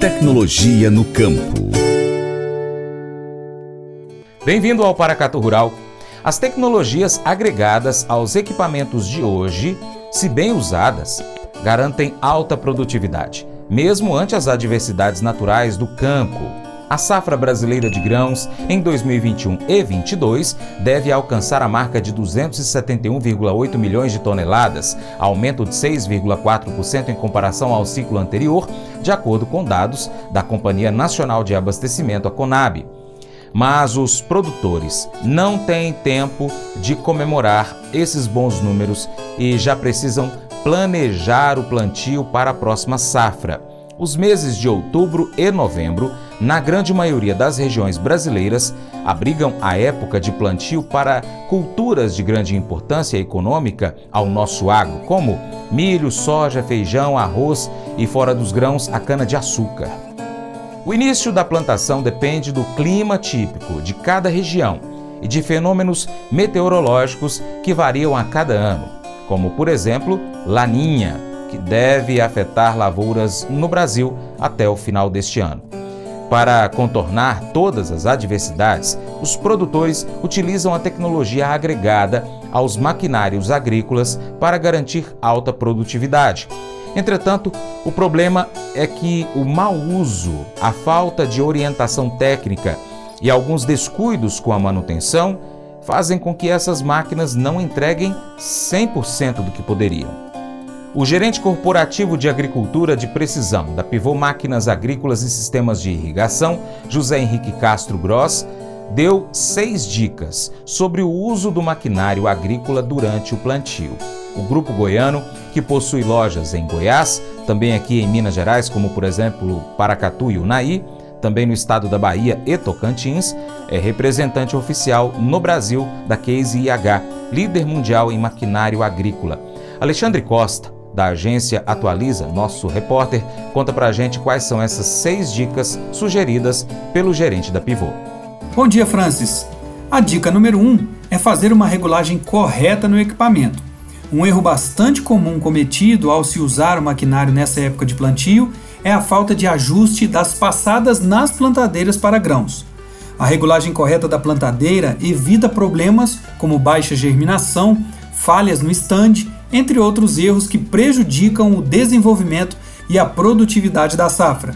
Tecnologia no campo. Bem-vindo ao Paracato Rural. As tecnologias agregadas aos equipamentos de hoje, se bem usadas, garantem alta produtividade, mesmo ante as adversidades naturais do campo. A safra brasileira de grãos em 2021 e 2022 deve alcançar a marca de 271,8 milhões de toneladas, aumento de 6,4% em comparação ao ciclo anterior, de acordo com dados da Companhia Nacional de Abastecimento, a Conab. Mas os produtores não têm tempo de comemorar esses bons números e já precisam planejar o plantio para a próxima safra. Os meses de outubro e novembro na grande maioria das regiões brasileiras, abrigam a época de plantio para culturas de grande importância econômica ao nosso agro, como milho, soja, feijão, arroz e, fora dos grãos, a cana-de-açúcar. O início da plantação depende do clima típico de cada região e de fenômenos meteorológicos que variam a cada ano, como, por exemplo, Laninha, que deve afetar lavouras no Brasil até o final deste ano. Para contornar todas as adversidades, os produtores utilizam a tecnologia agregada aos maquinários agrícolas para garantir alta produtividade. Entretanto, o problema é que o mau uso, a falta de orientação técnica e alguns descuidos com a manutenção fazem com que essas máquinas não entreguem 100% do que poderiam. O gerente corporativo de agricultura de precisão da Pivô Máquinas Agrícolas e Sistemas de Irrigação, José Henrique Castro Gross, deu seis dicas sobre o uso do maquinário agrícola durante o plantio. O grupo goiano, que possui lojas em Goiás, também aqui em Minas Gerais, como por exemplo Paracatu e Unai, também no estado da Bahia e Tocantins, é representante oficial no Brasil da Case IH, líder mundial em maquinário agrícola. Alexandre Costa, da agência Atualiza, nosso repórter, conta pra gente quais são essas seis dicas sugeridas pelo gerente da Pivô. Bom dia, Francis. A dica número um é fazer uma regulagem correta no equipamento. Um erro bastante comum cometido ao se usar o maquinário nessa época de plantio é a falta de ajuste das passadas nas plantadeiras para grãos. A regulagem correta da plantadeira evita problemas como baixa germinação, falhas no estande entre outros erros que prejudicam o desenvolvimento e a produtividade da safra.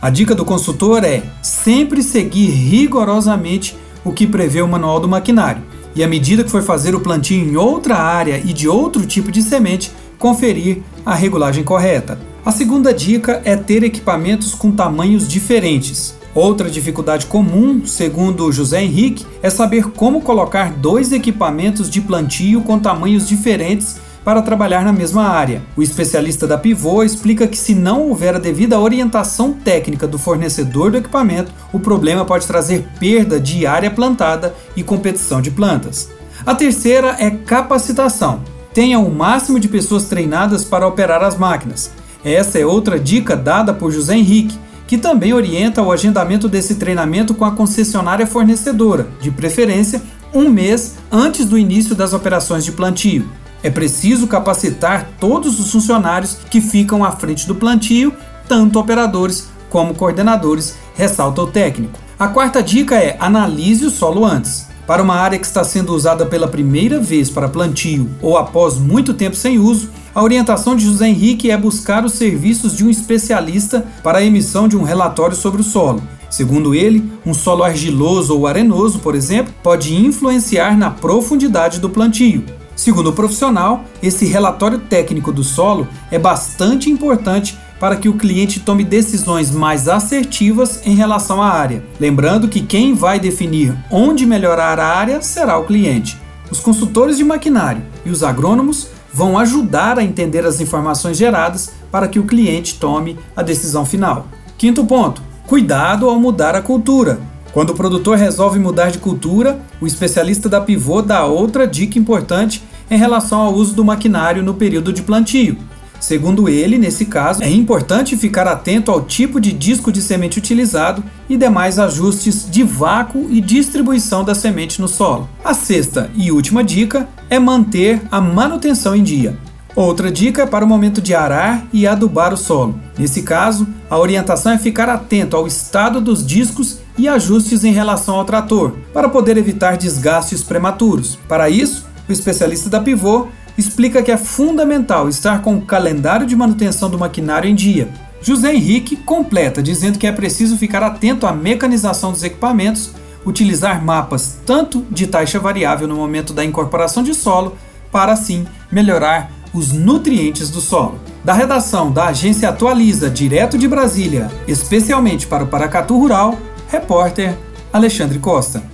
A dica do consultor é sempre seguir rigorosamente o que prevê o manual do maquinário e, à medida que for fazer o plantio em outra área e de outro tipo de semente, conferir a regulagem correta. A segunda dica é ter equipamentos com tamanhos diferentes. Outra dificuldade comum, segundo José Henrique, é saber como colocar dois equipamentos de plantio com tamanhos diferentes para trabalhar na mesma área. O especialista da Pivô explica que se não houver a devida orientação técnica do fornecedor do equipamento, o problema pode trazer perda de área plantada e competição de plantas. A terceira é capacitação. Tenha o máximo de pessoas treinadas para operar as máquinas. Essa é outra dica dada por José Henrique, que também orienta o agendamento desse treinamento com a concessionária fornecedora, de preferência um mês antes do início das operações de plantio. É preciso capacitar todos os funcionários que ficam à frente do plantio, tanto operadores como coordenadores, ressalta o técnico. A quarta dica é analise o solo antes. Para uma área que está sendo usada pela primeira vez para plantio ou após muito tempo sem uso, a orientação de José Henrique é buscar os serviços de um especialista para a emissão de um relatório sobre o solo. Segundo ele, um solo argiloso ou arenoso, por exemplo, pode influenciar na profundidade do plantio. Segundo o profissional, esse relatório técnico do solo é bastante importante para que o cliente tome decisões mais assertivas em relação à área. Lembrando que quem vai definir onde melhorar a área será o cliente. Os consultores de maquinário e os agrônomos vão ajudar a entender as informações geradas para que o cliente tome a decisão final. Quinto ponto: cuidado ao mudar a cultura. Quando o produtor resolve mudar de cultura, o especialista da pivô dá outra dica importante em relação ao uso do maquinário no período de plantio. Segundo ele, nesse caso, é importante ficar atento ao tipo de disco de semente utilizado e demais ajustes de vácuo e distribuição da semente no solo. A sexta e última dica é manter a manutenção em dia. Outra dica é para o momento de arar e adubar o solo. Nesse caso, a orientação é ficar atento ao estado dos discos e ajustes em relação ao trator, para poder evitar desgastes prematuros. Para isso, o especialista da Pivô explica que é fundamental estar com o calendário de manutenção do maquinário em dia. José Henrique completa dizendo que é preciso ficar atento à mecanização dos equipamentos, utilizar mapas tanto de taxa variável no momento da incorporação de solo, para assim melhorar os nutrientes do solo. Da redação da agência Atualiza, direto de Brasília, especialmente para o Paracatu Rural, repórter Alexandre Costa.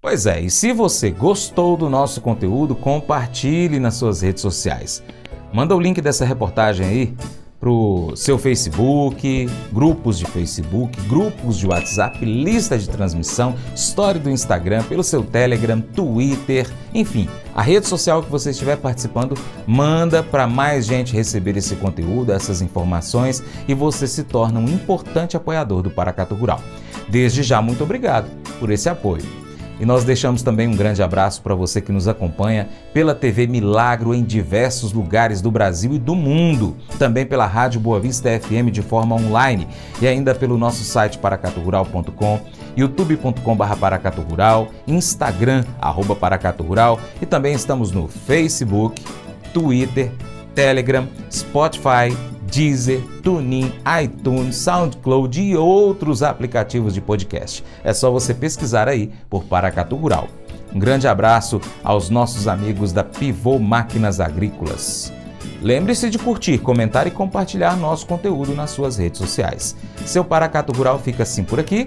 pois é, e se você gostou do nosso conteúdo, compartilhe nas suas redes sociais. Manda o link dessa reportagem aí pro seu Facebook, grupos de Facebook, grupos de WhatsApp, lista de transmissão, história do Instagram, pelo seu Telegram, Twitter, enfim, a rede social que você estiver participando, manda para mais gente receber esse conteúdo, essas informações e você se torna um importante apoiador do Paracato Rural. Desde já, muito obrigado por esse apoio. E nós deixamos também um grande abraço para você que nos acompanha pela TV Milagro em diversos lugares do Brasil e do mundo, também pela Rádio Boa Vista FM de forma online. E ainda pelo nosso site paracaturural.com, youtube.com.br paracaturural, Instagram, arroba paracaturural. E também estamos no Facebook, Twitter, Telegram, Spotify, Deezer, TuneIn, iTunes, SoundCloud e outros aplicativos de podcast. É só você pesquisar aí por Paracatu Rural. Um grande abraço aos nossos amigos da Pivô Máquinas Agrícolas. Lembre-se de curtir, comentar e compartilhar nosso conteúdo nas suas redes sociais. Seu Paracato Rural fica assim por aqui.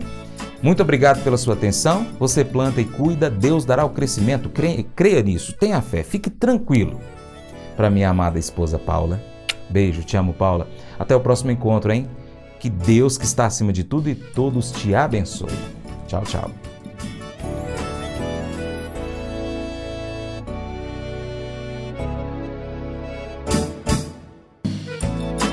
Muito obrigado pela sua atenção. Você planta e cuida, Deus dará o crescimento. Creia, creia nisso, tenha fé, fique tranquilo. Para minha amada esposa Paula, Beijo, te amo, Paula. Até o próximo encontro, hein? Que Deus, que está acima de tudo e todos te abençoe. Tchau, tchau.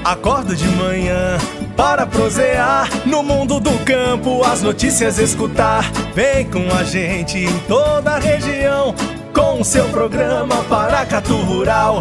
Acordo de manhã para prosear no mundo do campo, as notícias escutar. Vem com a gente em toda a região com o seu programa Paracatu Rural.